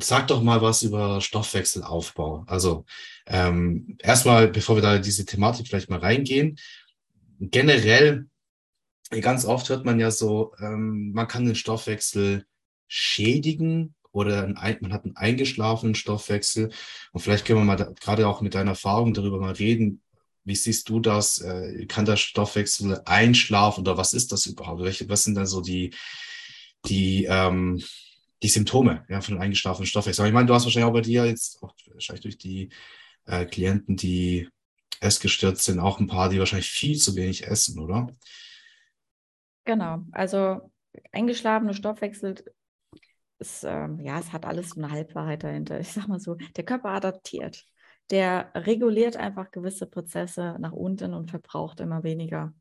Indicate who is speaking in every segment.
Speaker 1: sag doch mal was über Stoffwechselaufbau. Also ähm, erstmal, bevor wir da diese Thematik vielleicht mal reingehen, generell, ganz oft hört man ja so, ähm, man kann den Stoffwechsel schädigen oder ein, man hat einen eingeschlafenen Stoffwechsel. Und vielleicht können wir mal da, gerade auch mit deiner Erfahrung darüber mal reden. Wie siehst du das? Äh, kann der Stoffwechsel einschlafen oder was ist das überhaupt? Welche, was sind dann so die, die, ähm, die Symptome ja, von eingeschlafenen Stoffwechsel? Ich meine, du hast wahrscheinlich auch bei dir jetzt, auch wahrscheinlich durch die äh, Klienten, die essgestürzt sind, auch ein paar, die wahrscheinlich viel zu wenig essen, oder?
Speaker 2: Genau, also eingeschlafene Stoffwechsel ist, ähm, ja, es hat alles so eine Halbwahrheit dahinter. Ich sag mal so, der Körper adaptiert. Der reguliert einfach gewisse Prozesse nach unten und verbraucht immer weniger.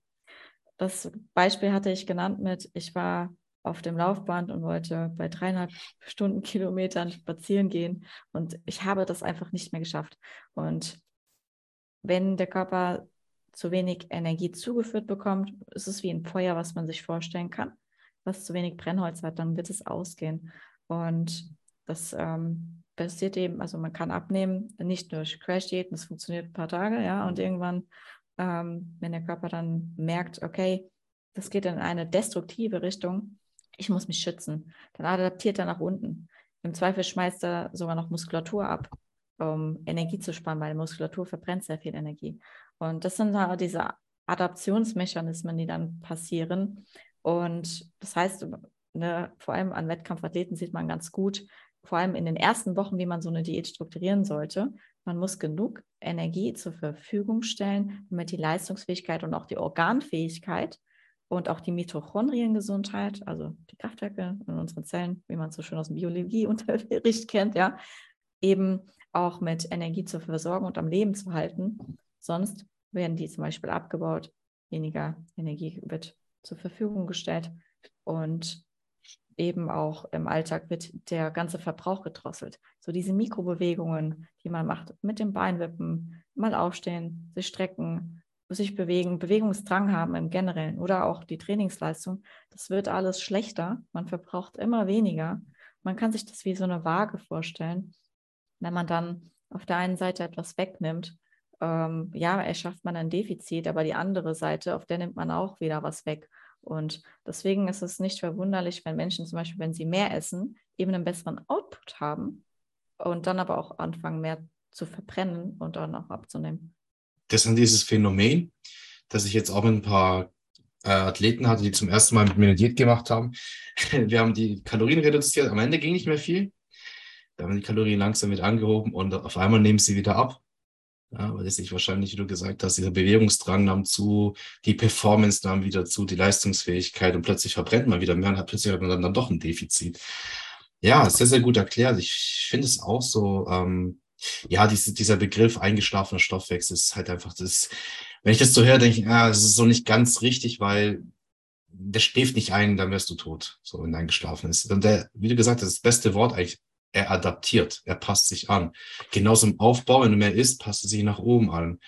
Speaker 2: Das Beispiel hatte ich genannt mit, ich war auf dem Laufband und wollte bei dreieinhalb Stunden Kilometern spazieren gehen und ich habe das einfach nicht mehr geschafft. Und wenn der Körper zu wenig Energie zugeführt bekommt, ist es wie ein Feuer, was man sich vorstellen kann. Was zu wenig Brennholz hat, dann wird es ausgehen. Und das ähm, passiert eben, also man kann abnehmen, nicht durch Crash-Diäten, das funktioniert ein paar Tage, ja, und irgendwann, ähm, wenn der Körper dann merkt, okay, das geht in eine destruktive Richtung, ich muss mich schützen, dann adaptiert er nach unten. Im Zweifel schmeißt er sogar noch Muskulatur ab, um Energie zu sparen, weil Muskulatur verbrennt sehr viel Energie. Und das sind da diese Adaptionsmechanismen, die dann passieren. Und das heißt, ne, vor allem an Wettkampfathleten sieht man ganz gut, vor allem in den ersten Wochen, wie man so eine Diät strukturieren sollte. Man muss genug Energie zur Verfügung stellen, damit die Leistungsfähigkeit und auch die Organfähigkeit und auch die Mitochondriengesundheit, also die Kraftwerke in unseren Zellen, wie man es so schön aus dem Biologieunterricht kennt, ja, eben auch mit Energie zu versorgen und am Leben zu halten. Sonst werden die zum Beispiel abgebaut, weniger Energie wird zur Verfügung gestellt und eben auch im Alltag wird der ganze Verbrauch gedrosselt. So diese Mikrobewegungen, die man macht, mit dem Beinwippen, mal aufstehen, sich strecken, sich bewegen, Bewegungsdrang haben im Generellen oder auch die Trainingsleistung, das wird alles schlechter. Man verbraucht immer weniger. Man kann sich das wie so eine Waage vorstellen. Wenn man dann auf der einen Seite etwas wegnimmt, ähm, ja, erschafft man ein Defizit, aber die andere Seite, auf der nimmt man auch wieder was weg. Und deswegen ist es nicht verwunderlich, wenn Menschen zum Beispiel, wenn sie mehr essen, eben einen besseren Output haben und dann aber auch anfangen, mehr zu verbrennen und dann auch abzunehmen.
Speaker 1: Das ist dieses Phänomen, das ich jetzt auch mit ein paar äh, Athleten hatte, die zum ersten Mal mit mir Diät gemacht haben. Wir haben die Kalorien reduziert, am Ende ging nicht mehr viel. Da haben die Kalorien langsam mit angehoben und auf einmal nehmen sie wieder ab. Ja, weil es sich wahrscheinlich, wie du gesagt hast, dieser Bewegungsdrang nahm zu, die Performance nahm wieder zu, die Leistungsfähigkeit und plötzlich verbrennt man wieder mehr und hat plötzlich hat man dann, dann doch ein Defizit. Ja, sehr, sehr gut erklärt. Ich finde es auch so, ähm, ja, diese, dieser Begriff eingeschlafener Stoffwechsel ist halt einfach das, wenn ich das so höre, denke ich, ah, das ist so nicht ganz richtig, weil der schläft nicht ein, dann wirst du tot, so wenn er eingeschlafen ist. Und der, wie du gesagt hast, das beste Wort eigentlich er adaptiert, er passt sich an. Genauso im Aufbau, wenn du mehr isst, passt er sich nach oben an.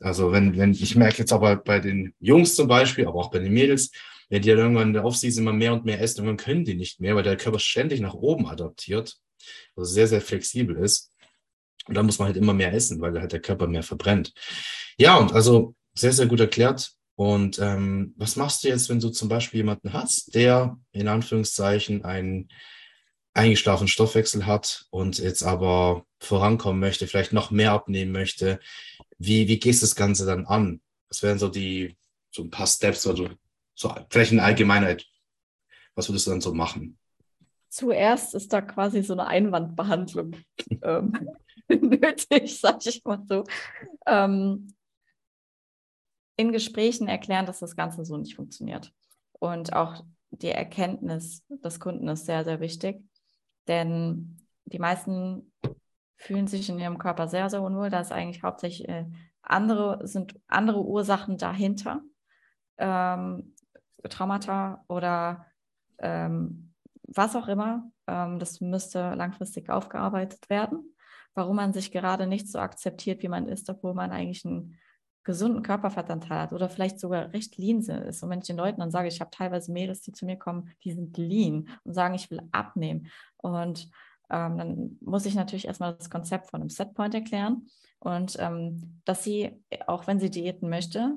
Speaker 1: Also wenn, wenn, ich merke jetzt aber bei den Jungs zum Beispiel, aber auch bei den Mädels, wenn die dann irgendwann in der Offseason immer mehr und mehr essen, irgendwann können die nicht mehr, weil der Körper ständig nach oben adaptiert, also sehr, sehr flexibel ist. Und dann muss man halt immer mehr essen, weil halt der Körper mehr verbrennt. Ja, und also sehr, sehr gut erklärt. Und ähm, was machst du jetzt, wenn du zum Beispiel jemanden hast, der in Anführungszeichen ein eingeschlafenen Stoffwechsel hat und jetzt aber vorankommen möchte, vielleicht noch mehr abnehmen möchte, wie, wie gehst du das Ganze dann an? Was wären so die, so ein paar Steps oder so, so vielleicht in Allgemeinheit, was würdest du dann so machen?
Speaker 2: Zuerst ist da quasi so eine Einwandbehandlung ähm, nötig, sag ich mal so. Ähm, in Gesprächen erklären, dass das Ganze so nicht funktioniert. Und auch die Erkenntnis des Kunden ist sehr, sehr wichtig. Denn die meisten fühlen sich in ihrem Körper sehr, sehr unwohl. Da ist eigentlich hauptsächlich äh, andere, sind andere Ursachen dahinter. Ähm, Traumata oder ähm, was auch immer. Ähm, das müsste langfristig aufgearbeitet werden. Warum man sich gerade nicht so akzeptiert, wie man ist, obwohl man eigentlich einen gesunden Körperfettanteil hat oder vielleicht sogar recht lean ist. Und wenn ich den Leuten dann sage, ich habe teilweise Mädels, die zu mir kommen, die sind lean und sagen, ich will abnehmen. Und ähm, dann muss ich natürlich erstmal das Konzept von einem Setpoint erklären und ähm, dass sie, auch wenn sie diäten möchte,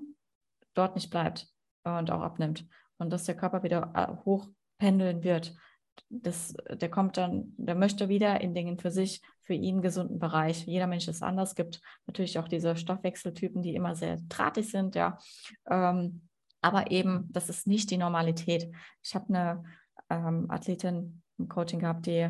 Speaker 2: dort nicht bleibt und auch abnimmt und dass der Körper wieder äh, hochpendeln wird. Das, der kommt dann, der möchte wieder in Dingen für sich, für ihn gesunden Bereich. Jeder Mensch ist anders. Es gibt natürlich auch diese Stoffwechseltypen, die immer sehr drahtig sind, ja. Ähm, aber eben, das ist nicht die Normalität. Ich habe eine ähm, Athletin im Coaching gehabt, die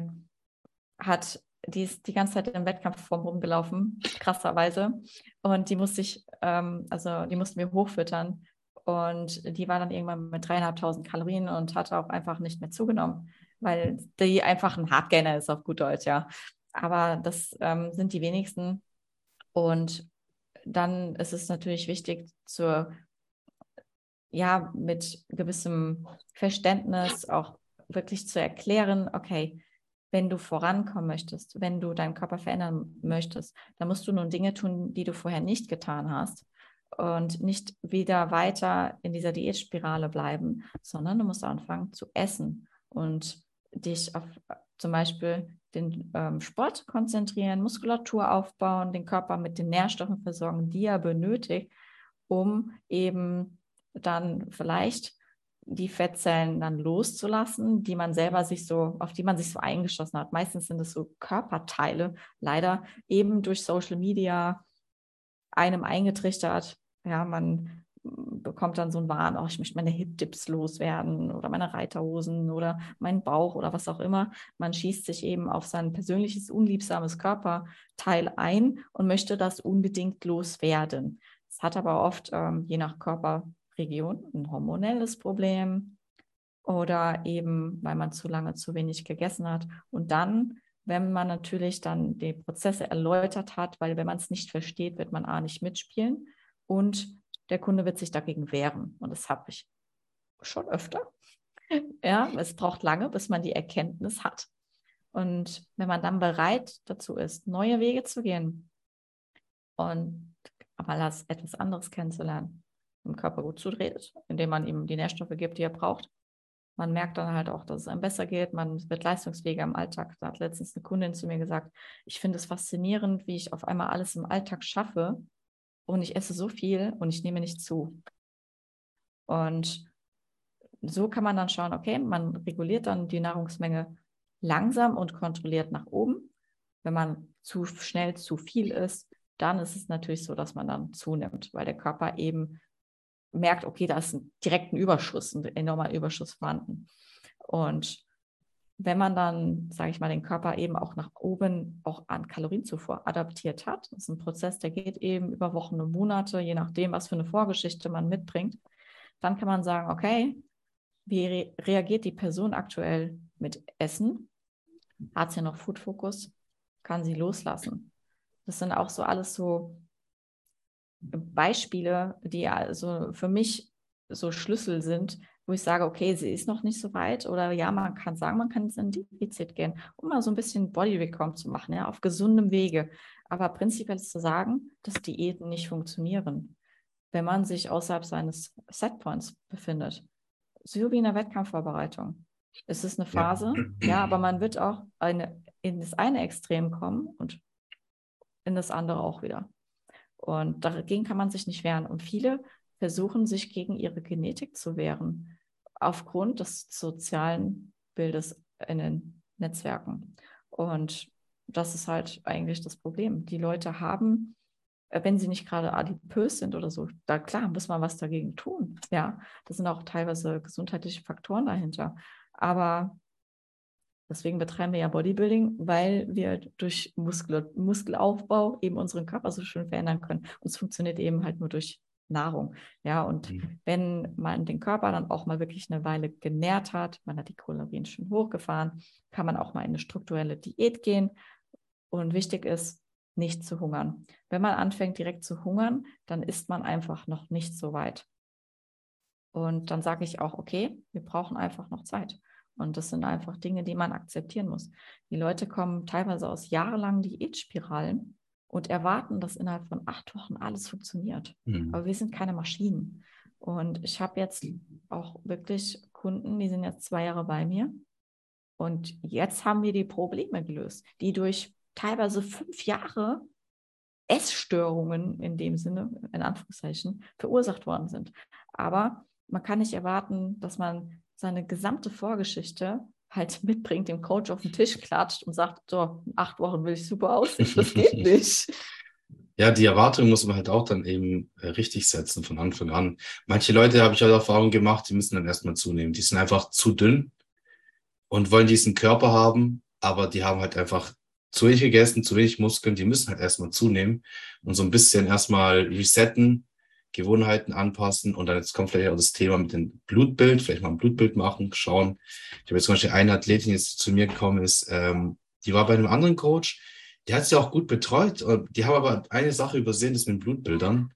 Speaker 2: hat, die ist die ganze Zeit im Wettkampfform rumgelaufen, krasserweise. Und die musste ich, ähm, also die mussten wir hochfüttern. Und die war dann irgendwann mit dreieinhalbtausend Kalorien und hatte auch einfach nicht mehr zugenommen, weil die einfach ein Hardgainer ist auf gut Deutsch, ja. Aber das ähm, sind die wenigsten. Und dann ist es natürlich wichtig, zur, ja, mit gewissem Verständnis auch wirklich zu erklären, okay, wenn du vorankommen möchtest, wenn du deinen Körper verändern möchtest, dann musst du nun Dinge tun, die du vorher nicht getan hast und nicht wieder weiter in dieser Diätspirale bleiben, sondern du musst anfangen zu essen und dich auf zum Beispiel den ähm, Sport konzentrieren, Muskulatur aufbauen, den Körper mit den Nährstoffen versorgen, die er benötigt, um eben dann vielleicht die Fettzellen dann loszulassen, die man selber sich so, auf die man sich so eingeschossen hat. Meistens sind es so Körperteile, leider eben durch Social Media einem eingetrichtert. Ja, man bekommt dann so einen Wahn, oh, ich möchte meine Hip-Dips loswerden oder meine Reiterhosen oder meinen Bauch oder was auch immer. Man schießt sich eben auf sein persönliches, unliebsames Körperteil ein und möchte das unbedingt loswerden. Es hat aber oft, ähm, je nach Körper, Region ein hormonelles Problem oder eben, weil man zu lange zu wenig gegessen hat. Und dann, wenn man natürlich dann die Prozesse erläutert hat, weil wenn man es nicht versteht, wird man A nicht mitspielen und der Kunde wird sich dagegen wehren. Und das habe ich schon öfter. Ja, es braucht lange, bis man die Erkenntnis hat. Und wenn man dann bereit dazu ist, neue Wege zu gehen und mal etwas anderes kennenzulernen, dem Körper gut zutretet, indem man ihm die Nährstoffe gibt, die er braucht. Man merkt dann halt auch, dass es einem besser geht. Man wird leistungsfähiger im Alltag. Da hat letztens eine Kundin zu mir gesagt, ich finde es faszinierend, wie ich auf einmal alles im Alltag schaffe und ich esse so viel und ich nehme nicht zu. Und so kann man dann schauen, okay, man reguliert dann die Nahrungsmenge langsam und kontrolliert nach oben. Wenn man zu schnell zu viel isst, dann ist es natürlich so, dass man dann zunimmt, weil der Körper eben merkt, okay, da ist ein direkten Überschuss, ein enormer Überschuss vorhanden. Und wenn man dann, sage ich mal, den Körper eben auch nach oben auch an Kalorienzufuhr adaptiert hat, das ist ein Prozess, der geht eben über Wochen und Monate, je nachdem, was für eine Vorgeschichte man mitbringt, dann kann man sagen, okay, wie re reagiert die Person aktuell mit Essen? Hat sie noch Food Focus? Kann sie loslassen? Das sind auch so alles so Beispiele, die also für mich so Schlüssel sind, wo ich sage, okay, sie ist noch nicht so weit oder ja, man kann sagen, man kann ins Defizit gehen, um mal so ein bisschen Body Recom zu machen, ja, auf gesundem Wege. Aber prinzipiell ist zu sagen, dass Diäten nicht funktionieren, wenn man sich außerhalb seines Setpoints befindet. So wie in der Wettkampfvorbereitung. Es ist eine Phase, ja. ja, aber man wird auch eine, in das eine Extrem kommen und in das andere auch wieder. Und dagegen kann man sich nicht wehren. Und viele versuchen sich gegen ihre Genetik zu wehren, aufgrund des sozialen Bildes in den Netzwerken. Und das ist halt eigentlich das Problem. Die Leute haben, äh, wenn sie nicht gerade adipös sind oder so, da klar muss man was dagegen tun. Ja, das sind auch teilweise gesundheitliche Faktoren dahinter. Aber Deswegen betreiben wir ja Bodybuilding, weil wir durch Muskel, Muskelaufbau eben unseren Körper so schön verändern können. Und es funktioniert eben halt nur durch Nahrung. Ja, und mhm. wenn man den Körper dann auch mal wirklich eine Weile genährt hat, man hat die Kalorien schon hochgefahren, kann man auch mal in eine strukturelle Diät gehen. Und wichtig ist, nicht zu hungern. Wenn man anfängt direkt zu hungern, dann ist man einfach noch nicht so weit. Und dann sage ich auch, okay, wir brauchen einfach noch Zeit. Und das sind einfach Dinge, die man akzeptieren muss. Die Leute kommen teilweise aus jahrelangen Diätspiralen und erwarten, dass innerhalb von acht Wochen alles funktioniert. Mhm. Aber wir sind keine Maschinen. Und ich habe jetzt auch wirklich Kunden, die sind jetzt zwei Jahre bei mir. Und jetzt haben wir die Probleme gelöst, die durch teilweise fünf Jahre Essstörungen in dem Sinne, in Anführungszeichen, verursacht worden sind. Aber man kann nicht erwarten, dass man seine gesamte Vorgeschichte halt mitbringt, dem Coach auf den Tisch klatscht und sagt, so, in acht Wochen will ich super aussehen. Das geht nicht.
Speaker 1: Ja, die Erwartung muss man halt auch dann eben äh, richtig setzen von Anfang an. Manche Leute habe ich halt Erfahrung gemacht, die müssen dann erstmal zunehmen. Die sind einfach zu dünn und wollen diesen Körper haben, aber die haben halt einfach zu wenig gegessen, zu wenig Muskeln, die müssen halt erstmal zunehmen und so ein bisschen erstmal resetten, Gewohnheiten anpassen und dann jetzt kommt vielleicht auch das Thema mit dem Blutbild, vielleicht mal ein Blutbild machen, schauen. Ich habe jetzt zum Beispiel eine Athletin, die jetzt zu mir gekommen ist, ähm, die war bei einem anderen Coach, die hat sie auch gut betreut. Die haben aber eine Sache übersehen, das mit Blutbildern.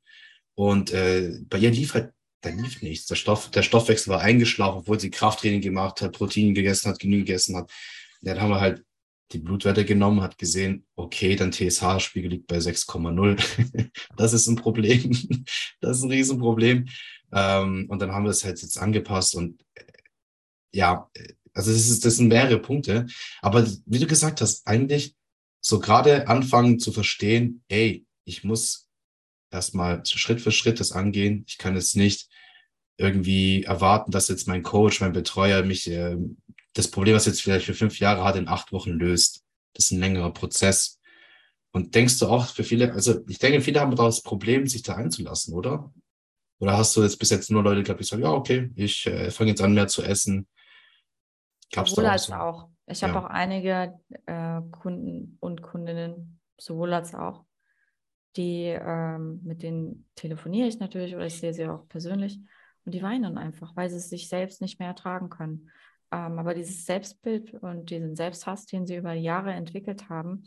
Speaker 1: Und äh, bei ihr lief halt, da lief nichts. Der, Stoff, der Stoffwechsel war eingeschlafen, obwohl sie Krafttraining gemacht hat, Protein gegessen hat, Genüge gegessen hat. Dann haben wir halt die Blutwerte genommen, hat gesehen, okay, dein TSH-Spiegel liegt bei 6,0. das ist ein Problem. das ist ein Riesenproblem. Ähm, und dann haben wir es halt jetzt angepasst und äh, ja, also das, ist, das sind mehrere Punkte. Aber wie du gesagt hast, eigentlich so gerade anfangen zu verstehen, ey, ich muss erstmal Schritt für Schritt das angehen. Ich kann jetzt nicht irgendwie erwarten, dass jetzt mein Coach, mein Betreuer mich äh, das Problem, was jetzt vielleicht für fünf Jahre hat, in acht Wochen löst. Das ist ein längerer Prozess. Und denkst du auch für viele, also ich denke, viele haben da das Problem, sich da einzulassen, oder? Oder hast du jetzt bis jetzt nur Leute gehabt, die sagen, ja, okay, ich äh, fange jetzt an, mehr zu essen?
Speaker 2: Gab's Sowohl als so? auch. Ich habe ja. auch einige äh, Kunden und Kundinnen, sowohl als auch, die ähm, mit denen telefoniere ich natürlich oder ich sehe sie auch persönlich und die weinen einfach, weil sie es sich selbst nicht mehr ertragen können. Ähm, aber dieses Selbstbild und diesen Selbsthass, den sie über Jahre entwickelt haben,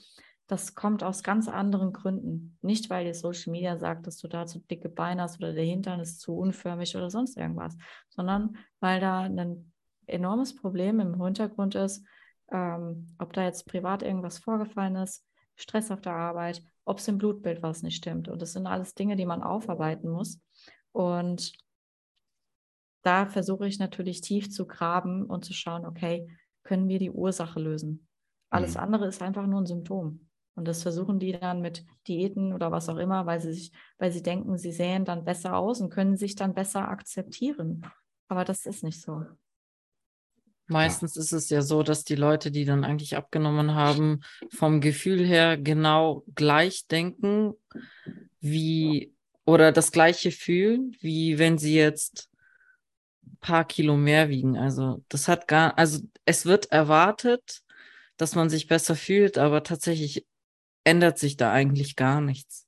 Speaker 2: das kommt aus ganz anderen Gründen. Nicht, weil dir Social Media sagt, dass du da zu dicke Beine hast oder der Hintern ist zu unförmig oder sonst irgendwas, sondern weil da ein enormes Problem im Hintergrund ist, ähm, ob da jetzt privat irgendwas vorgefallen ist, Stress auf der Arbeit, ob es im Blutbild was nicht stimmt. Und das sind alles Dinge, die man aufarbeiten muss. Und da versuche ich natürlich tief zu graben und zu schauen, okay, können wir die Ursache lösen? Alles mhm. andere ist einfach nur ein Symptom. Und das versuchen die dann mit Diäten oder was auch immer, weil sie sich, weil sie denken, sie sehen dann besser aus und können sich dann besser akzeptieren. Aber das ist nicht so.
Speaker 3: Meistens ist es ja so, dass die Leute, die dann eigentlich abgenommen haben, vom Gefühl her genau gleich denken, wie oder das gleiche fühlen, wie wenn sie jetzt paar Kilo mehr wiegen. Also das hat gar, also es wird erwartet, dass man sich besser fühlt, aber tatsächlich ändert sich da eigentlich gar nichts.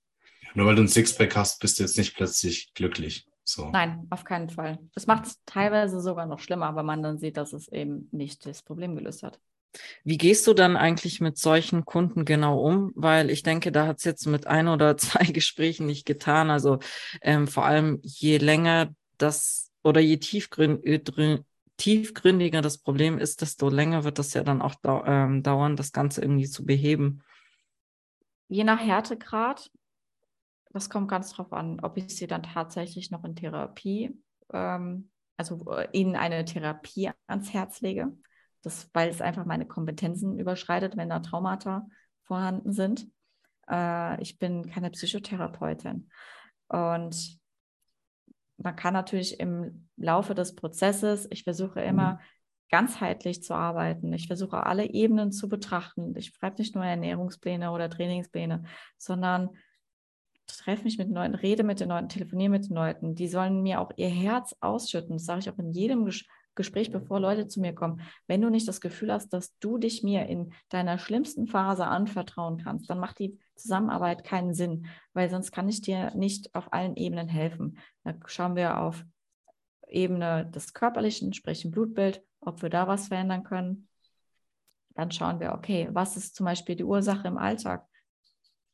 Speaker 1: Nur weil du ein Sixpack hast, bist du jetzt nicht plötzlich glücklich. So.
Speaker 2: Nein, auf keinen Fall. Das macht es teilweise sogar noch schlimmer, weil man dann sieht, dass es eben nicht das Problem gelöst hat.
Speaker 3: Wie gehst du dann eigentlich mit solchen Kunden genau um? Weil ich denke, da hat es jetzt mit ein oder zwei Gesprächen nicht getan. Also ähm, vor allem je länger das oder je tiefgrün, tiefgründiger das Problem ist, desto länger wird das ja dann auch dau ähm, dauern, das Ganze irgendwie zu beheben.
Speaker 2: Je nach Härtegrad das kommt ganz drauf an, ob ich sie dann tatsächlich noch in Therapie, ähm, also äh, ihnen eine Therapie ans Herz lege, das, weil es einfach meine Kompetenzen überschreitet, wenn da Traumata vorhanden sind. Äh, ich bin keine Psychotherapeutin. Und man kann natürlich im Laufe des Prozesses, ich versuche immer mhm. ganzheitlich zu arbeiten. Ich versuche alle Ebenen zu betrachten. Ich schreibe nicht nur Ernährungspläne oder Trainingspläne, sondern treffe mich mit Leuten, rede mit den Leuten, telefoniere mit den Leuten. Die sollen mir auch ihr Herz ausschütten. Das sage ich auch in jedem Ges Gespräch, bevor Leute zu mir kommen. Wenn du nicht das Gefühl hast, dass du dich mir in deiner schlimmsten Phase anvertrauen kannst, dann macht die Zusammenarbeit keinen Sinn, weil sonst kann ich dir nicht auf allen Ebenen helfen. Da schauen wir auf Ebene des Körperlichen, sprich im Blutbild, ob wir da was verändern können. Dann schauen wir, okay, was ist zum Beispiel die Ursache im Alltag?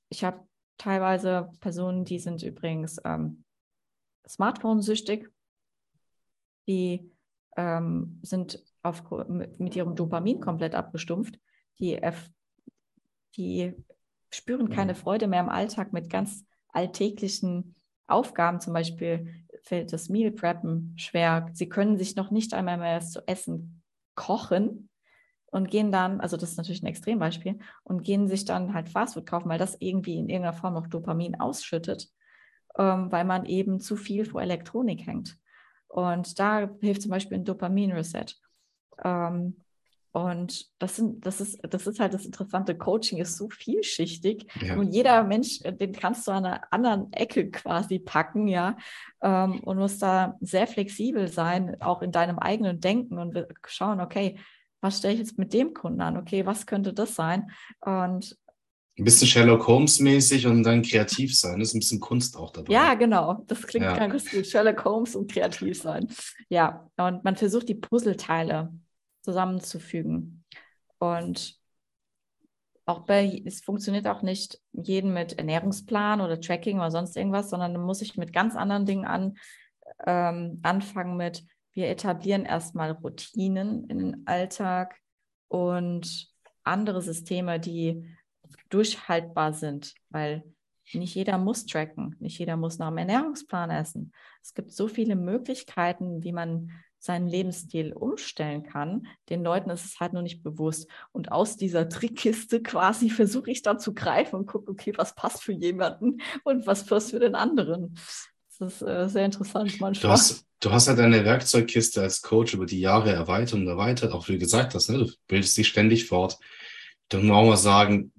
Speaker 2: Ich habe teilweise Personen, die sind übrigens ähm, Smartphone-süchtig, die ähm, sind auf, mit, mit, ihrem Dopamin komplett abgestumpft, die, die spüren keine Freude mehr im Alltag mit ganz alltäglichen Aufgaben, zum Beispiel fällt das Meal Preppen schwer. Sie können sich noch nicht einmal mehr zu essen kochen und gehen dann, also das ist natürlich ein Extrembeispiel, und gehen sich dann halt Fastfood kaufen, weil das irgendwie in irgendeiner Form noch Dopamin ausschüttet, ähm, weil man eben zu viel vor Elektronik hängt. Und da hilft zum Beispiel ein Dopamin-Reset. Ähm, und das, sind, das, ist, das ist halt das Interessante. Coaching ist so vielschichtig ja. und jeder Mensch, äh, den kannst du an einer anderen Ecke quasi packen, ja, ähm, und musst da sehr flexibel sein, auch in deinem eigenen Denken und schauen, okay, was stelle ich jetzt mit dem Kunden an? Okay, was könnte das sein? Und
Speaker 1: ein bisschen Sherlock Holmes-mäßig und dann kreativ sein. Das ist ein bisschen Kunst auch dabei.
Speaker 2: Ja, genau. Das klingt ja. ganz gut. Sherlock Holmes und kreativ sein. Ja, und man versucht die Puzzleteile zusammenzufügen. Und auch bei, es funktioniert auch nicht jeden mit Ernährungsplan oder Tracking oder sonst irgendwas, sondern man muss sich mit ganz anderen Dingen an, ähm, anfangen mit, wir etablieren erstmal Routinen in den Alltag und andere Systeme, die durchhaltbar sind, weil nicht jeder muss tracken, nicht jeder muss nach dem Ernährungsplan essen. Es gibt so viele Möglichkeiten, wie man seinen Lebensstil umstellen kann. Den Leuten ist es halt nur nicht bewusst. Und aus dieser Trickkiste quasi versuche ich dann zu greifen und gucke, okay, was passt für jemanden und was passt für den anderen. Das ist äh, sehr interessant manchmal.
Speaker 1: Du hast, du hast halt deine Werkzeugkiste als Coach über die Jahre erweitert und erweitert, auch wie du gesagt hast, ne? du bildest dich ständig fort. Dann muss man sagen,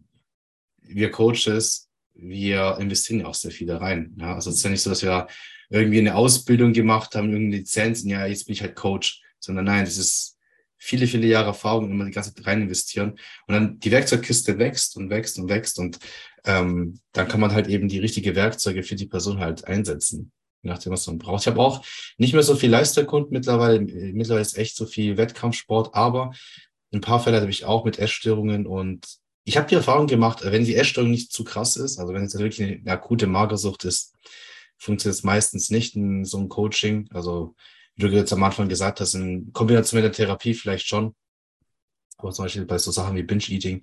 Speaker 1: wir Coaches, wir investieren ja auch sehr viel da rein. Ja? Also es ist ja nicht so, dass wir irgendwie eine Ausbildung gemacht haben, irgendeine Lizenz, und ja, jetzt bin ich halt Coach, sondern nein, das ist viele, viele Jahre Erfahrung, immer die ganze Zeit rein investieren. Und dann die Werkzeugkiste wächst und wächst und wächst und ähm, dann kann man halt eben die richtige Werkzeuge für die Person halt einsetzen, je nachdem, was man braucht. Ich habe auch nicht mehr so viel Leisterkunden mittlerweile. Mittlerweile ist echt so viel Wettkampfsport, aber ein paar Fälle habe ich auch mit Essstörungen und ich habe die Erfahrung gemacht, wenn die Essstörung nicht zu krass ist, also wenn es wirklich eine akute Magersucht ist, funktioniert es meistens nicht in so einem Coaching. Also, wie du jetzt am Anfang gesagt hast, in Kombination mit der Therapie vielleicht schon. Aber zum Beispiel bei so Sachen wie Binge-Eating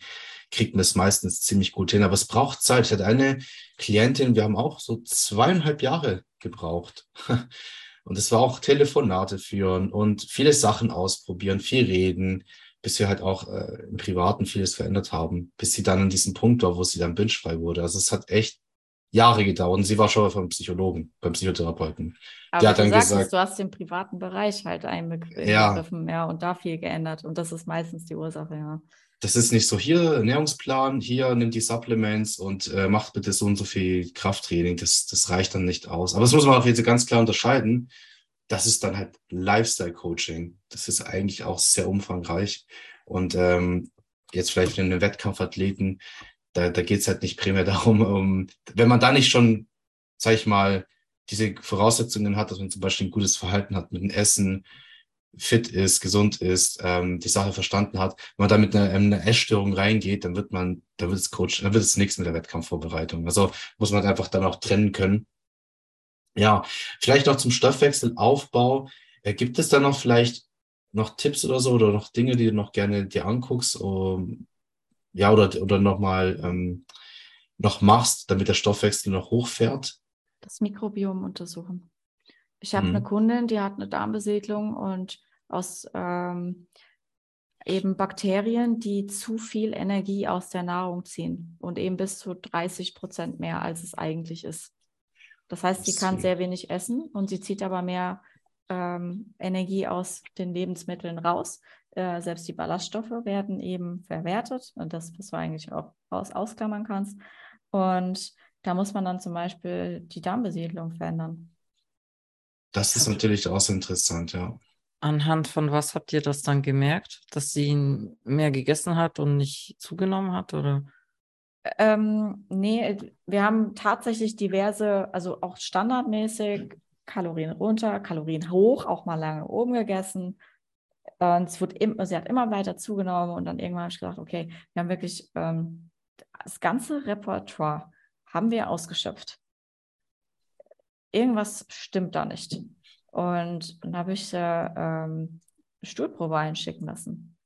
Speaker 1: kriegt man es meistens ziemlich gut hin. Aber es braucht Zeit. Ich hatte eine Klientin, wir haben auch so zweieinhalb Jahre gebraucht. Und es war auch Telefonate führen und viele Sachen ausprobieren, viel reden, bis wir halt auch äh, im Privaten vieles verändert haben, bis sie dann an diesem Punkt war, wo sie dann binge-frei wurde. Also es hat echt Jahre gedauert. Und sie war schon beim Psychologen, beim Psychotherapeuten.
Speaker 2: Aber Der hat dann gesagt, du hast den privaten Bereich halt einbegriffen, ja. ja, und da viel geändert. Und das ist meistens die Ursache, ja.
Speaker 1: Das ist nicht so hier Ernährungsplan, hier nimm die Supplements und äh, macht bitte so und so viel Krafttraining. Das, das reicht dann nicht aus. Aber das muss man auch jetzt ganz klar unterscheiden. Das ist dann halt Lifestyle-Coaching. Das ist eigentlich auch sehr umfangreich. Und ähm, jetzt vielleicht für einen Wettkampfathleten, da, da geht es halt nicht primär darum, um, wenn man da nicht schon, sag ich mal, diese Voraussetzungen hat, dass man zum Beispiel ein gutes Verhalten hat mit dem Essen, fit ist, gesund ist, ähm, die Sache verstanden hat, wenn man da mit einer, einer Essstörung reingeht, dann wird man, da wird es Coach, dann wird es nichts mit der Wettkampfvorbereitung. Also muss man einfach dann auch trennen können. Ja, vielleicht noch zum Stoffwechselaufbau. Äh, gibt es da noch vielleicht noch Tipps oder so oder noch Dinge, die du noch gerne dir anguckst, um, ja, oder, oder nochmal ähm, noch machst, damit der Stoffwechsel noch hochfährt?
Speaker 2: Das Mikrobiom untersuchen. Ich habe mhm. eine Kundin, die hat eine Darmbesiedlung und aus ähm, eben Bakterien, die zu viel Energie aus der Nahrung ziehen und eben bis zu 30 Prozent mehr, als es eigentlich ist. Das heißt, sie kann sehr wenig essen und sie zieht aber mehr ähm, Energie aus den Lebensmitteln raus. Äh, selbst die Ballaststoffe werden eben verwertet und das, was du eigentlich auch aus, ausklammern kannst. Und da muss man dann zum Beispiel die Darmbesiedlung verändern.
Speaker 1: Das ist natürlich auch so interessant, ja.
Speaker 3: Anhand von was habt ihr das dann gemerkt, dass sie mehr gegessen hat und nicht zugenommen hat, oder?
Speaker 2: Ähm, nee, wir haben tatsächlich diverse, also auch standardmäßig Kalorien runter, Kalorien hoch, auch mal lange oben gegessen, und es wird im, sie hat immer weiter zugenommen und dann irgendwann habe ich gedacht, okay, wir haben wirklich ähm, das ganze Repertoire haben wir ausgeschöpft. Irgendwas stimmt da nicht. Und dann habe ich äh, ähm, Stuhlprobe einschicken lassen.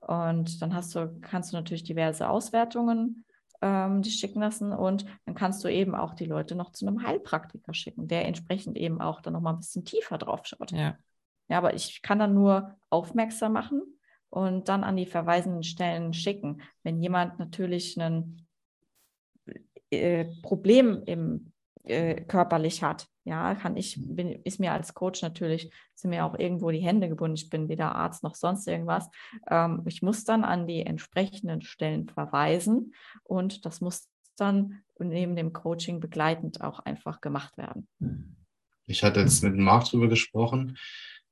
Speaker 2: Und dann hast du, kannst du natürlich diverse Auswertungen ähm, die schicken lassen und dann kannst du eben auch die Leute noch zu einem Heilpraktiker schicken, der entsprechend eben auch dann nochmal ein bisschen tiefer drauf schaut.
Speaker 3: Ja.
Speaker 2: Ja, aber ich kann dann nur aufmerksam machen und dann an die verweisenden Stellen schicken. Wenn jemand natürlich ein äh, Problem im äh, körperlich hat, ja, kann ich, bin, ist mir als Coach natürlich, sind mir auch irgendwo die Hände gebunden. Ich bin weder Arzt noch sonst irgendwas. Ähm, ich muss dann an die entsprechenden Stellen verweisen und das muss dann neben dem Coaching begleitend auch einfach gemacht werden.
Speaker 1: Ich hatte jetzt mit Marc drüber gesprochen,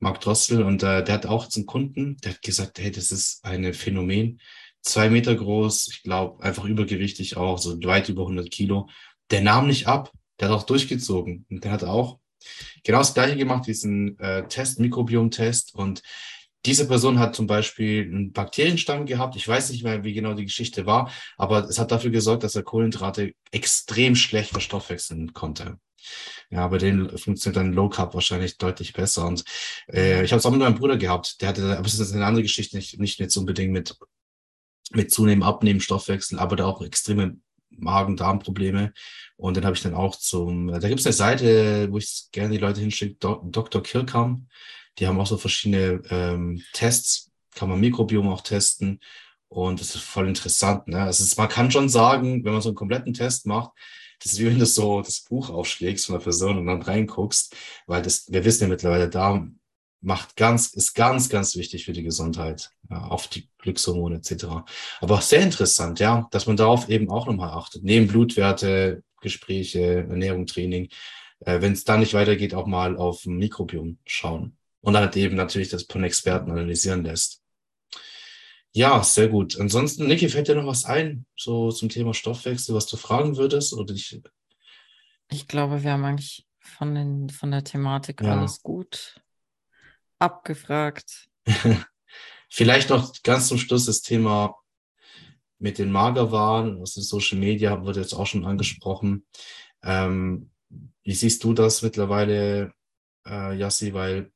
Speaker 1: Marc Drossel, und äh, der hat auch zum Kunden, der hat gesagt, hey, das ist ein Phänomen, zwei Meter groß, ich glaube, einfach übergewichtig auch, so weit über 100 Kilo. Der nahm nicht ab, der hat auch durchgezogen. Und der hat auch genau das Gleiche gemacht, diesen äh, Test, Mikrobiom-Test. Und diese Person hat zum Beispiel einen Bakterienstamm gehabt. Ich weiß nicht mehr, wie genau die Geschichte war, aber es hat dafür gesorgt, dass er Kohlenhydrate extrem schlecht verstoffwechseln konnte. Ja, bei denen funktioniert dann Low Carb wahrscheinlich deutlich besser. Und äh, ich habe es auch mit meinem Bruder gehabt. Der hatte, aber es ist eine andere Geschichte, nicht, nicht jetzt unbedingt mit, mit zunehmend Abnehmen, Stoffwechsel, aber da auch extreme Magen-Darm-Probleme. Und dann habe ich dann auch zum, da gibt es eine Seite, wo ich gerne die Leute hinschicke, Dr. Kirkham. Die haben auch so verschiedene ähm, Tests, kann man Mikrobiom auch testen. Und das ist voll interessant. Ne? Also man kann schon sagen, wenn man so einen kompletten Test macht, das ist wie wenn du so das Buch aufschlägst von der Person und dann reinguckst, weil das, wir wissen ja mittlerweile, Darm macht ganz, ist ganz, ganz wichtig für die Gesundheit, ja, auf die Glückshormone etc. Aber auch sehr interessant, ja, dass man darauf eben auch nochmal achtet. Neben Blutwerte, Gespräche, Ernährung, Training, äh, wenn es da nicht weitergeht, auch mal auf ein Mikrobiom schauen. Und dann halt eben natürlich das von Experten analysieren lässt. Ja, sehr gut. Ansonsten, Niki, fällt dir noch was ein, so zum Thema Stoffwechsel, was du fragen würdest? Oder ich,
Speaker 3: ich glaube, wir haben eigentlich von, den, von der Thematik ja. alles gut abgefragt.
Speaker 1: Vielleicht noch ganz zum Schluss das Thema mit den Magerwaren aus den Social Media wurde jetzt auch schon angesprochen. Ähm, wie siehst du das mittlerweile, äh, Yassi? Weil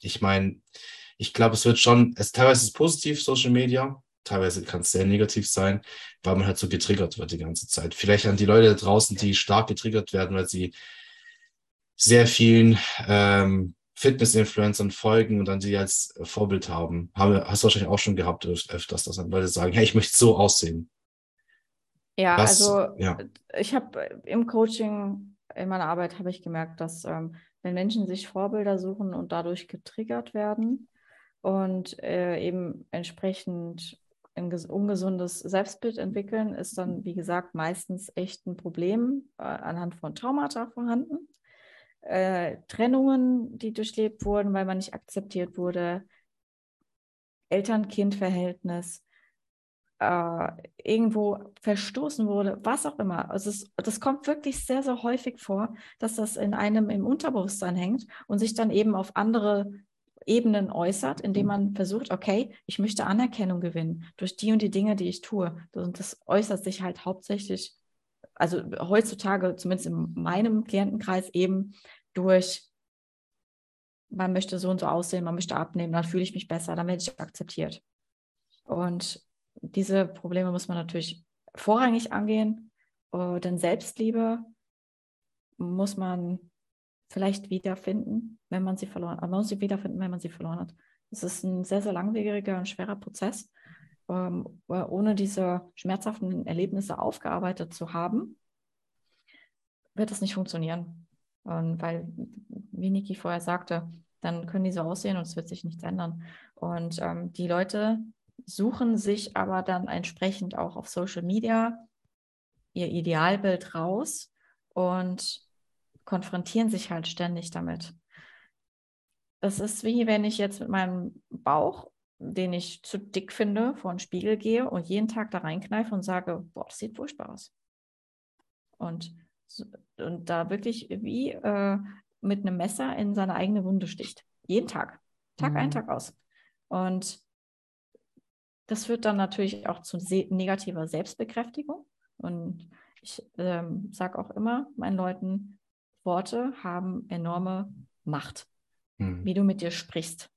Speaker 1: ich meine, ich glaube, es wird schon, es teilweise ist positiv, Social Media, teilweise kann es sehr negativ sein, weil man halt so getriggert wird die ganze Zeit. Vielleicht an die Leute da draußen, die stark getriggert werden, weil sie sehr vielen ähm, Fitness-Influencern folgen und dann sie als Vorbild haben. Habe, hast du wahrscheinlich auch schon gehabt öfters, dass Leute sagen, hey, ich möchte so aussehen.
Speaker 2: Ja, Was, also ja. ich habe im Coaching, in meiner Arbeit habe ich gemerkt, dass ähm, wenn Menschen sich Vorbilder suchen und dadurch getriggert werden und äh, eben entsprechend ein ungesundes Selbstbild entwickeln, ist dann, wie gesagt, meistens echt ein Problem äh, anhand von Traumata vorhanden äh, Trennungen, die durchlebt wurden, weil man nicht akzeptiert wurde, Eltern-Kind-Verhältnis, äh, irgendwo verstoßen wurde, was auch immer. Also es, das kommt wirklich sehr, sehr häufig vor, dass das in einem im Unterbewusstsein hängt und sich dann eben auf andere Ebenen äußert, indem man versucht, okay, ich möchte Anerkennung gewinnen durch die und die Dinge, die ich tue. Und das äußert sich halt hauptsächlich also heutzutage, zumindest in meinem Klientenkreis, eben durch, man möchte so und so aussehen, man möchte abnehmen, dann fühle ich mich besser, dann werde ich akzeptiert. Und diese Probleme muss man natürlich vorrangig angehen, uh, denn Selbstliebe muss man vielleicht wiederfinden, wenn man sie verloren. Man muss sie wiederfinden, wenn man sie verloren hat. Es ist ein sehr, sehr langwieriger und schwerer Prozess ähm, ohne diese schmerzhaften Erlebnisse aufgearbeitet zu haben, wird das nicht funktionieren. Und weil, wie Niki vorher sagte, dann können die so aussehen und es wird sich nichts ändern. Und ähm, die Leute suchen sich aber dann entsprechend auch auf Social Media ihr Idealbild raus und konfrontieren sich halt ständig damit. Es ist wie wenn ich jetzt mit meinem Bauch den ich zu dick finde, vor den Spiegel gehe und jeden Tag da reinkneife und sage, boah, das sieht furchtbar aus. Und, und da wirklich wie äh, mit einem Messer in seine eigene Wunde sticht. Jeden Tag. Tag mhm. ein, Tag aus. Und das führt dann natürlich auch zu negativer Selbstbekräftigung. Und ich ähm, sage auch immer meinen Leuten, Worte haben enorme Macht, mhm. wie du mit dir sprichst.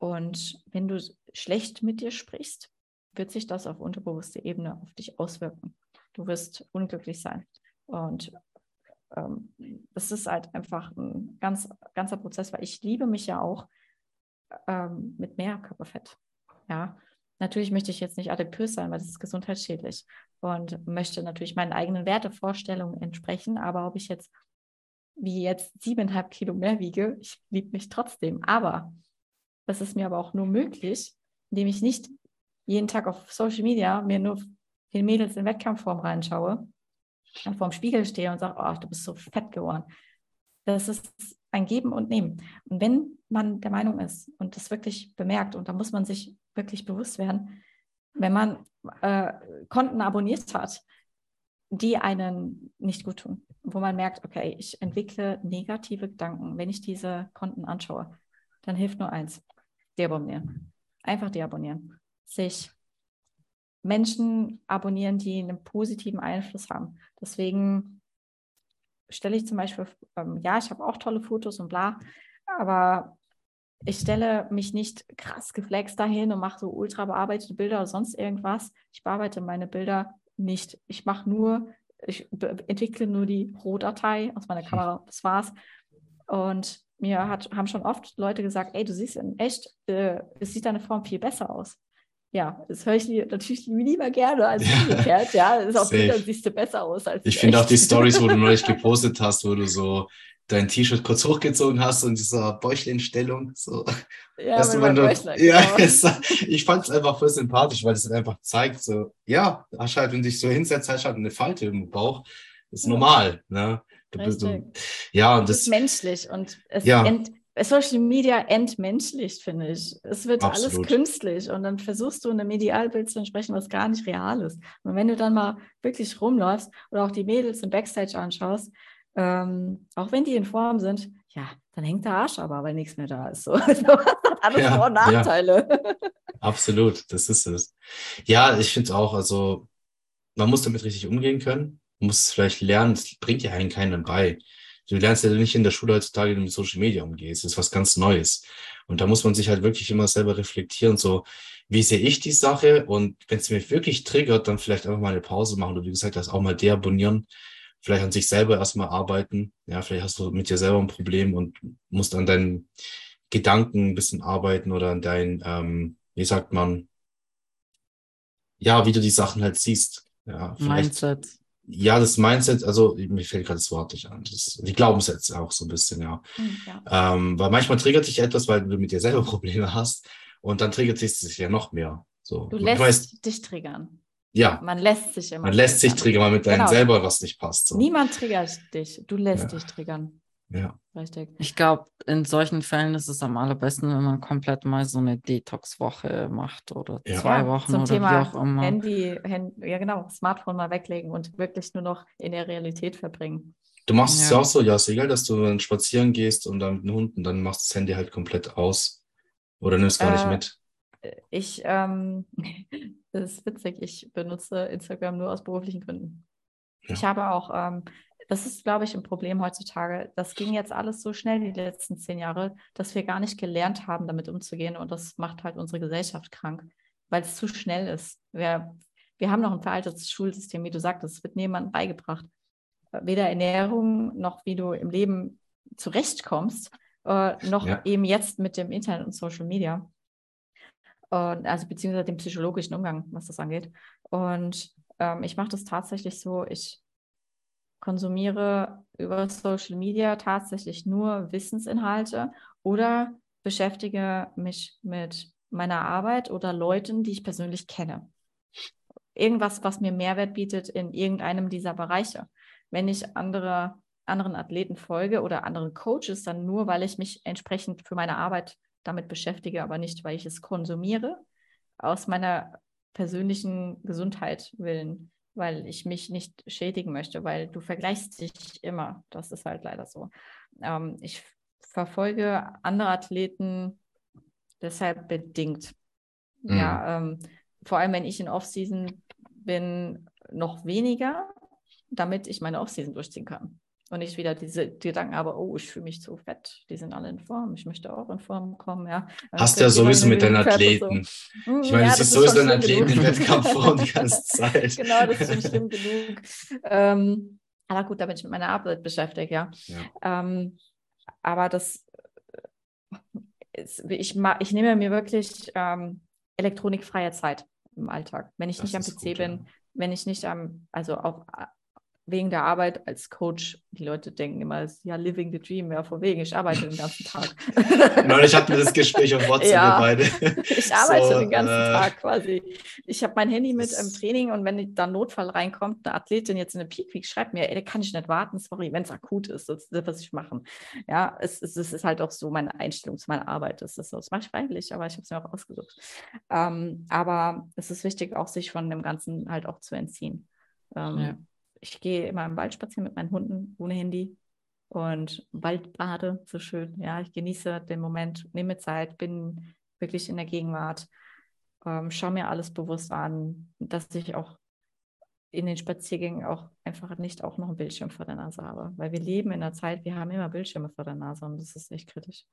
Speaker 2: Und wenn du schlecht mit dir sprichst, wird sich das auf unterbewusste Ebene auf dich auswirken. Du wirst unglücklich sein. Und ähm, das ist halt einfach ein ganz, ganzer Prozess, weil ich liebe mich ja auch ähm, mit mehr Körperfett. Ja, natürlich möchte ich jetzt nicht adipös sein, weil das ist gesundheitsschädlich und möchte natürlich meinen eigenen Wertevorstellungen entsprechen. Aber ob ich jetzt wie jetzt siebeneinhalb Kilo mehr wiege, ich liebe mich trotzdem. Aber das ist mir aber auch nur möglich, indem ich nicht jeden Tag auf Social Media mir nur den Mädels in Wettkampfform reinschaue und vorm Spiegel stehe und sage, oh, du bist so fett geworden. Das ist ein Geben und Nehmen. Und wenn man der Meinung ist und das wirklich bemerkt, und da muss man sich wirklich bewusst werden, wenn man äh, Konten abonniert hat, die einen nicht gut tun, wo man merkt, okay, ich entwickle negative Gedanken, wenn ich diese Konten anschaue, dann hilft nur eins, deabonnieren. Einfach deabonnieren. Sich Menschen abonnieren, die einen positiven Einfluss haben. Deswegen stelle ich zum Beispiel, ähm, ja, ich habe auch tolle Fotos und bla, aber ich stelle mich nicht krass geflext dahin und mache so ultra bearbeitete Bilder oder sonst irgendwas. Ich bearbeite meine Bilder nicht. Ich mache nur, ich entwickle nur die Rohdatei aus meiner Kamera. Das war's. Und mir hat, haben schon oft Leute gesagt, ey, du siehst in echt, äh, es sieht deine Form viel besser aus ja, das höre ich natürlich lieber gerne als umgekehrt. Ja, ist auf Bildern siehst du besser aus als
Speaker 1: Ich finde auch die Stories, wo du neulich gepostet hast, wo du so dein T-Shirt kurz hochgezogen hast und dieser Bäuchlinstellung. So. Ja, weißt du, du, ja genau. ich fand es einfach voll sympathisch, weil es einfach zeigt, so, ja, hast halt, wenn du dich so hinsetzt, hast halt eine Falte im Bauch. ist normal. Ne? Du bist, du, ja, und das, das
Speaker 2: ist menschlich und es ja. ent, Social Media entmenschlicht, finde ich. Es wird Absolut. alles künstlich und dann versuchst du einem Idealbild zu entsprechen, was gar nicht real ist. Und wenn du dann mal wirklich rumläufst oder auch die Mädels im Backstage anschaust, ähm, auch wenn die in Form sind, ja, dann hängt der Arsch aber, weil nichts mehr da ist. So, das hat alles ja, Vor- und Nachteile. Ja.
Speaker 1: Absolut, das ist es. Ja, ich finde auch, also man muss damit richtig umgehen können, man muss vielleicht lernen, es bringt ja einen keinen bei. Du lernst ja nicht in der Schule heutzutage, wie du mit Social Media umgehst. Das ist was ganz Neues. Und da muss man sich halt wirklich immer selber reflektieren, so, wie sehe ich die Sache? Und wenn es mich wirklich triggert, dann vielleicht einfach mal eine Pause machen oder wie gesagt, das auch mal deabonnieren. Vielleicht an sich selber erstmal arbeiten. Ja, vielleicht hast du mit dir selber ein Problem und musst an deinen Gedanken ein bisschen arbeiten oder an deinen, ähm, wie sagt man, ja, wie du die Sachen halt siehst. Ja,
Speaker 3: Mindset
Speaker 1: ja, das Mindset, also mir fällt gerade das Wort nicht an. Das, die Glaubenssätze auch so ein bisschen, ja. Hm, ja. Ähm, weil manchmal triggert dich etwas, weil du mit dir selber Probleme hast und dann triggert sich das ja noch mehr. So.
Speaker 2: Du lässt weißt, dich triggern.
Speaker 1: Ja.
Speaker 2: Man lässt sich immer.
Speaker 1: Man lässt sich triggern, weil mit deinem genau. selber was nicht passt. So.
Speaker 2: Niemand triggert dich. Du lässt ja. dich triggern.
Speaker 1: Ja.
Speaker 3: Richtig. Ich glaube, in solchen Fällen ist es am allerbesten, wenn man komplett mal so eine Detox-Woche macht oder ja. zwei Wochen
Speaker 2: Zum
Speaker 3: oder
Speaker 2: Thema
Speaker 3: wie auch immer.
Speaker 2: Handy, Handy, ja genau, Smartphone mal weglegen und wirklich nur noch in der Realität verbringen.
Speaker 1: Du machst ja. es ja auch so, ja, ist egal, dass du dann spazieren gehst und dann mit dem Hund und dann machst du das Handy halt komplett aus. Oder nimmst gar äh, nicht mit.
Speaker 2: Ich, ähm, das ist witzig, ich benutze Instagram nur aus beruflichen Gründen. Ja. Ich habe auch ähm, das ist, glaube ich, ein Problem heutzutage. Das ging jetzt alles so schnell die letzten zehn Jahre, dass wir gar nicht gelernt haben, damit umzugehen. Und das macht halt unsere Gesellschaft krank, weil es zu schnell ist. Wir, wir haben noch ein veraltetes Schulsystem, wie du sagtest, es wird niemandem beigebracht. Weder Ernährung noch wie du im Leben zurechtkommst, äh, noch ja. eben jetzt mit dem Internet und Social Media. Und, also beziehungsweise dem psychologischen Umgang, was das angeht. Und ähm, ich mache das tatsächlich so, ich konsumiere über Social Media tatsächlich nur Wissensinhalte oder beschäftige mich mit meiner Arbeit oder Leuten, die ich persönlich kenne. Irgendwas, was mir Mehrwert bietet in irgendeinem dieser Bereiche. Wenn ich andere, anderen Athleten folge oder anderen Coaches, dann nur, weil ich mich entsprechend für meine Arbeit damit beschäftige, aber nicht, weil ich es konsumiere, aus meiner persönlichen Gesundheit willen weil ich mich nicht schädigen möchte, weil du vergleichst dich immer. Das ist halt leider so. Ähm, ich verfolge andere Athleten deshalb bedingt. Mhm. Ja, ähm, vor allem wenn ich in Offseason bin, noch weniger, damit ich meine Offseason durchziehen kann. Und nicht wieder diese Gedanken, aber oh, ich fühle mich zu fett, die sind alle in Form, ich möchte auch in Form kommen, ja.
Speaker 1: Hast du ja sowieso mit deinen Athleten. So. Hm, ich meine, ja, es ist sowieso dein Athleten im Wettkampfform die ganze Zeit.
Speaker 2: genau, das ist schon schlimm genug. Ähm, aber gut, da bin ich mit meiner Arbeit beschäftigt, ja. ja. Ähm, aber das, ist, ich, ich nehme mir wirklich ähm, elektronikfreie Zeit im Alltag. Wenn ich
Speaker 1: Das
Speaker 2: nicht am PC
Speaker 1: gut,
Speaker 2: bin,
Speaker 1: ja.
Speaker 2: wenn ich nicht am, also auch wegen der Arbeit als Coach, die Leute denken immer, es ist ja living the dream, ja, von wegen, ich arbeite den ganzen Tag.
Speaker 1: Neulich hatten wir das Gespräch auf WhatsApp,
Speaker 2: Ja.
Speaker 1: wir beide.
Speaker 2: Ich arbeite
Speaker 1: So,
Speaker 2: den ganzen
Speaker 1: äh,
Speaker 2: Tag quasi. Ich habe mein Handy mit im Training und wenn da ein Notfall reinkommt, eine Athletin jetzt in eine Peak Week schreibt mir, ey, da kann ich nicht warten, sorry, wenn es akut ist, das ist das, was ich machen. Ja, es, es, es ist halt auch so meine Einstellung zu meiner Arbeit. Das ist so, das mache ich freiwillig, aber ich habe es mir auch ausgesucht. Ähm, aber es ist wichtig, auch sich von dem Ganzen halt auch zu entziehen. Ähm,
Speaker 3: Ja.
Speaker 2: Ich gehe immer im Wald spazieren mit meinen Hunden ohne Handy und Waldbade, so schön. Ja, ich genieße den Moment, nehme Zeit, bin wirklich in der Gegenwart, ähm, schaue mir alles bewusst an, dass ich auch in den Spaziergängen auch einfach nicht auch noch einen Bildschirm vor der Nase habe. Weil wir leben in einer Zeit, wir haben immer Bildschirme vor der Nase und das ist echt kritisch.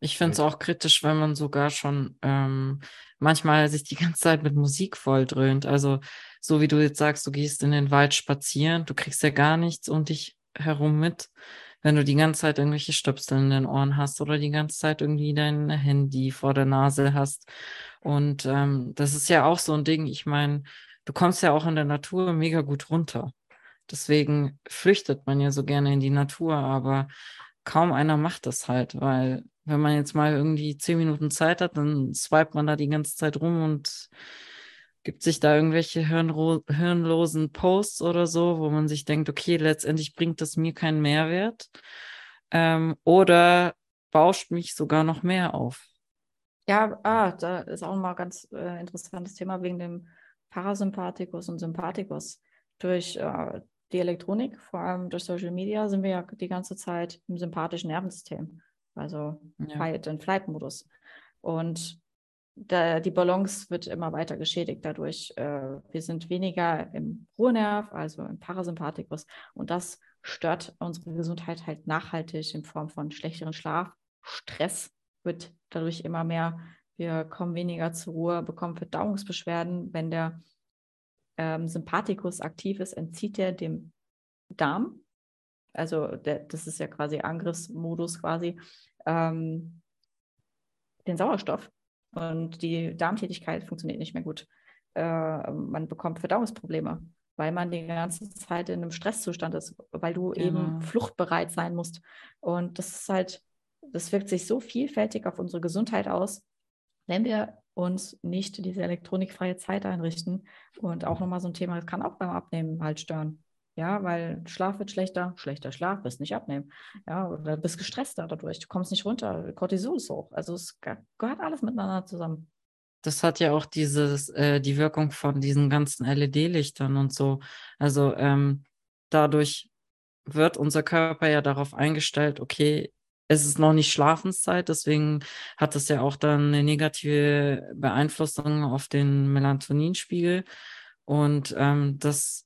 Speaker 3: Ich finde es auch kritisch, wenn man sogar schon ähm, manchmal sich die ganze Zeit mit Musik volldröhnt. Also so wie du jetzt sagst, du gehst in den Wald spazieren, du kriegst ja gar nichts um dich herum mit, wenn du die ganze Zeit irgendwelche Stöpsel in den Ohren hast oder die ganze Zeit irgendwie dein Handy vor der Nase hast. Und ähm, das ist ja auch so ein Ding. Ich meine, du kommst ja auch in der Natur mega gut runter. Deswegen flüchtet man ja so gerne in die Natur, aber kaum einer macht das halt, weil wenn man jetzt mal irgendwie zehn Minuten Zeit hat, dann swipet man da die ganze Zeit rum und gibt sich da irgendwelche hirnlosen Posts oder so, wo man sich denkt, okay, letztendlich bringt das mir keinen Mehrwert ähm, oder bauscht mich sogar noch mehr auf.
Speaker 2: Ja, ah, da ist auch mal ganz äh, interessantes Thema wegen dem Parasympathikus und Sympathikus. Durch äh, die Elektronik, vor allem durch Social Media, sind wir ja die ganze Zeit im sympathischen Nervensystem, also
Speaker 3: Ja.
Speaker 2: Fight- and Flight-Modus. Und da, die Balance wird immer weiter geschädigt dadurch. Äh, wir sind weniger im Ruhenerv, also im Parasympathikus. Und das stört unsere Gesundheit halt nachhaltig in Form von schlechteren Schlaf. Stress wird dadurch immer mehr. Wir kommen weniger zur Ruhe, bekommen Verdauungsbeschwerden. Wenn der ähm, Sympathikus aktiv ist, entzieht er dem Darm, also der, das ist ja quasi Angriffsmodus quasi, ähm, den Sauerstoff und die Darmtätigkeit funktioniert nicht mehr gut. Äh, man bekommt Verdauungsprobleme, weil man die ganze Zeit in einem Stresszustand ist, weil du
Speaker 3: Genau.
Speaker 2: eben fluchtbereit sein musst. Und das ist halt, das wirkt sich so vielfältig auf unsere Gesundheit aus, wenn wir uns nicht diese elektronikfreie Zeit einrichten. Und auch nochmal so ein Thema, das kann auch beim Abnehmen halt stören. Ja, weil Schlaf wird schlechter, schlechter Schlaf, wirst nicht abnehmen. Ja, oder bist gestresster dadurch, du kommst nicht runter, Cortisol ist hoch. Also es ge- gehört alles miteinander zusammen.
Speaker 3: Das hat ja auch dieses, äh, die Wirkung von diesen ganzen LED-Lichtern und so. Also ähm, dadurch wird unser Körper ja darauf eingestellt, okay, es ist noch nicht Schlafenszeit, deswegen hat das ja auch dann eine negative Beeinflussung auf den Melatoninspiegel. Und ähm, das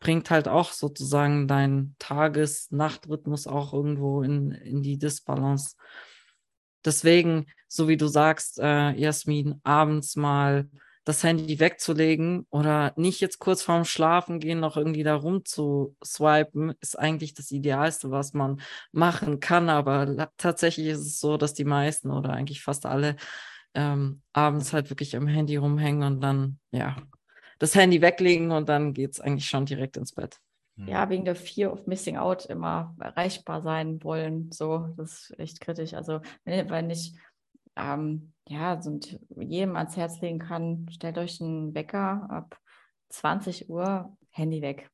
Speaker 3: bringt halt auch sozusagen deinen Tages-Nacht-Rhythmus auch irgendwo in, in die Disbalance. Deswegen, so wie du sagst, äh, Jasmin, abends mal das Handy wegzulegen oder nicht jetzt kurz vorm Schlafen gehen noch irgendwie da rum zu swipen, ist eigentlich das Idealste, was man machen kann. Aber tatsächlich ist es so, dass die meisten oder eigentlich fast alle ähm, abends halt wirklich am Handy rumhängen und dann, ja, das Handy weglegen und dann geht es eigentlich schon direkt ins Bett.
Speaker 2: Ja, wegen der Fear of Missing Out immer erreichbar sein wollen. So, das ist echt kritisch. Also, wenn, wenn ich ähm, ja, so und jedem ans Herz legen kann, stellt euch einen Wecker ab 20 Uhr, Handy weg.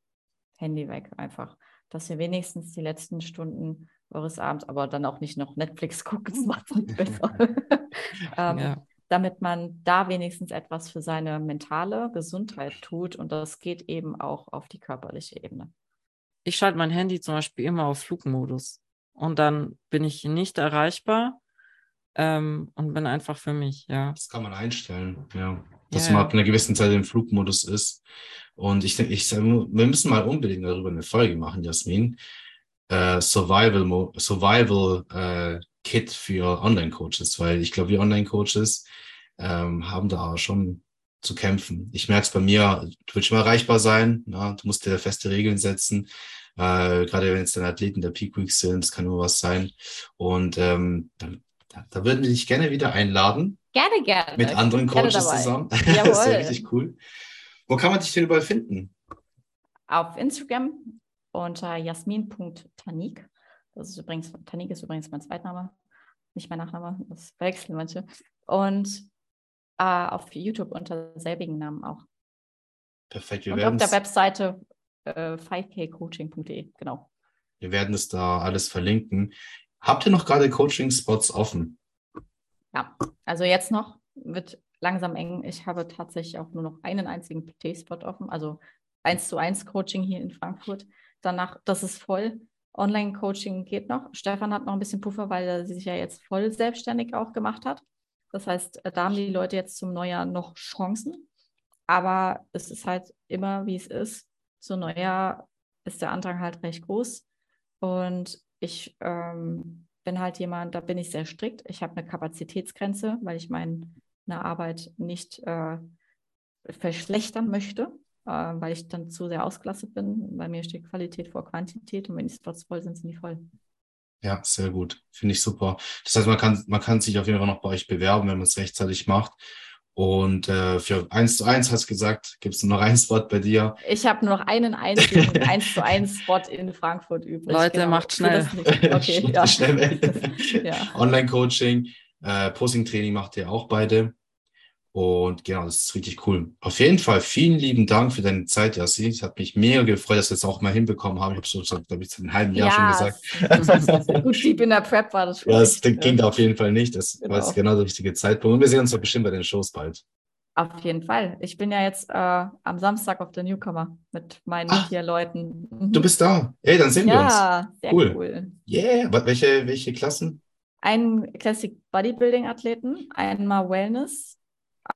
Speaker 2: Handy weg, einfach. Dass ihr wenigstens die letzten Stunden eures Abends, aber dann auch nicht noch Netflix gucken, das macht es nicht besser. ähm,
Speaker 3: Ja.
Speaker 2: Damit man da wenigstens etwas für seine mentale Gesundheit tut und das geht eben auch auf die körperliche Ebene.
Speaker 3: Ich schalte mein Handy zum Beispiel immer auf Flugmodus und dann bin ich nicht erreichbar ähm, und bin einfach für mich, ja.
Speaker 1: Das kann man einstellen, ja. Dass
Speaker 3: Ja,
Speaker 1: man ab einer gewissen Zeit im Flugmodus ist. Und ich denke, ich, wir müssen mal unbedingt darüber eine Folge machen, Jasmin. Äh, Survival, Survival äh, Kit für Online-Coaches, weil ich glaube, wir Online-Coaches ähm, haben da schon zu kämpfen. Ich merke es bei mir, du willst immer erreichbar sein, na? du musst dir feste Regeln setzen. Äh, gerade wenn es dann Athleten der Peak Weeks sind, das kann nur was sein. Und ähm, dann, da, da würden wir dich gerne wieder einladen,
Speaker 2: Gerne, gerne.
Speaker 1: Mit anderen
Speaker 2: Gerne
Speaker 1: Coaches
Speaker 2: dabei.
Speaker 1: zusammen. das ist ja
Speaker 2: Jawohl.
Speaker 1: richtig cool. Wo kann man dich denn überall finden?
Speaker 2: Auf Instagram unter jasmin.tanik. Das ist übrigens, Tanik ist übrigens mein Zweitname, nicht mein Nachname. Das verwechseln manche. Und äh, auf YouTube unter selbigen Namen auch.
Speaker 1: Perfekt, wir
Speaker 2: Und auf der Webseite äh, 5kcoaching.de, genau.
Speaker 1: wir werden es da alles verlinken. Habt ihr noch gerade Coaching-Spots offen?
Speaker 2: Ja, also jetzt noch wird langsam eng. Ich habe tatsächlich auch nur noch einen einzigen PT-Spot offen, also 1 zu 1 Coaching hier in Frankfurt. Danach, das ist voll. Online-Coaching geht noch. Stefan hat noch ein bisschen Puffer, weil er sich ja jetzt voll selbstständig auch gemacht hat. Das heißt, da haben die Leute jetzt zum Neujahr noch Chancen. Aber es ist halt immer, wie es ist. Zu Neujahr ist der Antrag halt recht groß. Und ich ähm, bin halt jemand, da bin ich sehr strikt. Ich habe eine Kapazitätsgrenze, weil ich meine Arbeit nicht äh, verschlechtern möchte, äh, weil ich dann zu sehr ausgelastet bin. Bei mir steht Qualität vor Quantität und wenn die Spots voll sind, sind die voll.
Speaker 1: Ja, sehr gut. Finde ich super. Das heißt, man kann, man kann sich auf jeden Fall noch bei euch bewerben, wenn man es rechtzeitig macht. Und äh, für 1 zu 1 hast du gesagt, gibt es nur noch einen Spot bei dir.
Speaker 2: Ich habe nur noch einen einzigen 1 zu 1 Spot in Frankfurt übrig.
Speaker 3: Leute, macht
Speaker 2: Für das
Speaker 3: schnell.
Speaker 2: Okay, ja.
Speaker 1: schnell weg.
Speaker 2: ja.
Speaker 1: Online-Coaching, äh, Posing-Training macht ihr auch beide. Und genau, das ist richtig cool. Auf jeden Fall vielen lieben Dank für deine Zeit, Yassi. Es hat mich mega gefreut, dass wir es auch mal hinbekommen haben. Ich habe so, glaube ich, seit einem halben Jahr schon gesagt.
Speaker 2: es- gut deep in der Prep war das schon.
Speaker 1: Ja, es
Speaker 2: echt,
Speaker 1: ging da auf jeden Fall nicht. Das war jetzt
Speaker 2: Genau.
Speaker 1: genau der richtige Zeitpunkt. Und wir sehen uns doch bestimmt bei den Shows bald.
Speaker 2: Auf jeden Fall. Ich bin ja jetzt äh, am Samstag auf der Newcomer mit meinen
Speaker 1: Ach,
Speaker 2: vier Leuten. Mhm.
Speaker 1: Du bist da. Ey, dann sehen wir uns.
Speaker 2: ja, sehr
Speaker 1: Cool.
Speaker 2: cool.
Speaker 1: Yeah. Welche, welche Klassen?
Speaker 2: Einen Classic Bodybuilding Athleten, einmal Wellness,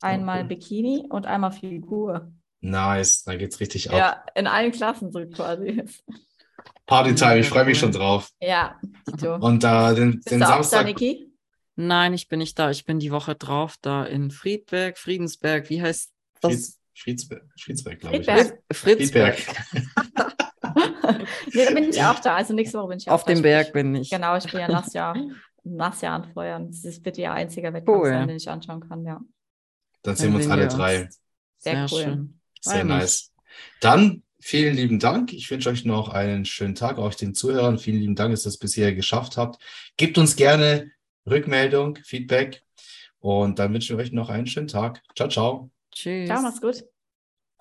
Speaker 2: einmal. Bikini und einmal Figur.
Speaker 1: Nice. Da geht's richtig ab.
Speaker 2: Ja, in allen Klassen so quasi.
Speaker 1: Partytime. Ich
Speaker 3: Ja,
Speaker 1: freue mich schon drauf.
Speaker 2: Ja, Tito.
Speaker 1: Und da den,
Speaker 2: Bist
Speaker 1: den
Speaker 2: du auch da,
Speaker 1: Samstag.
Speaker 2: Niki?
Speaker 3: Nein, ich bin nicht da. Ich bin die Woche drauf, da in Friedberg, Friedensberg. Wie heißt das?
Speaker 1: Frieds, Friedzberg, Friedzberg glaube ich.
Speaker 2: Friedberg.
Speaker 3: Friedberg.
Speaker 2: Nee, da bin ich auch da. Also nächste Woche bin ich auch
Speaker 3: Auf
Speaker 2: da.
Speaker 3: dem Berg bin ich.
Speaker 2: Genau, ich bin ja nachts ja, nachts ja anfeuern. Das ist bitte ihr einziger Wettkampf
Speaker 3: Cool.
Speaker 2: sein, den ich anschauen kann, ja.
Speaker 1: Dann sehen wir uns alle drei.
Speaker 2: Sehr
Speaker 3: Sehr
Speaker 2: cool.
Speaker 3: schön.
Speaker 1: Sehr
Speaker 3: Freu mich.
Speaker 1: nice. Dann vielen lieben Dank. Ich wünsche euch noch einen schönen Tag, auch den Zuhörern. Vielen lieben Dank, dass ihr das bisher geschafft habt. Gebt uns gerne Rückmeldung, Feedback und dann wünschen wir euch noch einen schönen Tag. Ciao, ciao.
Speaker 3: Tschüss.
Speaker 2: Ciao, mach's gut.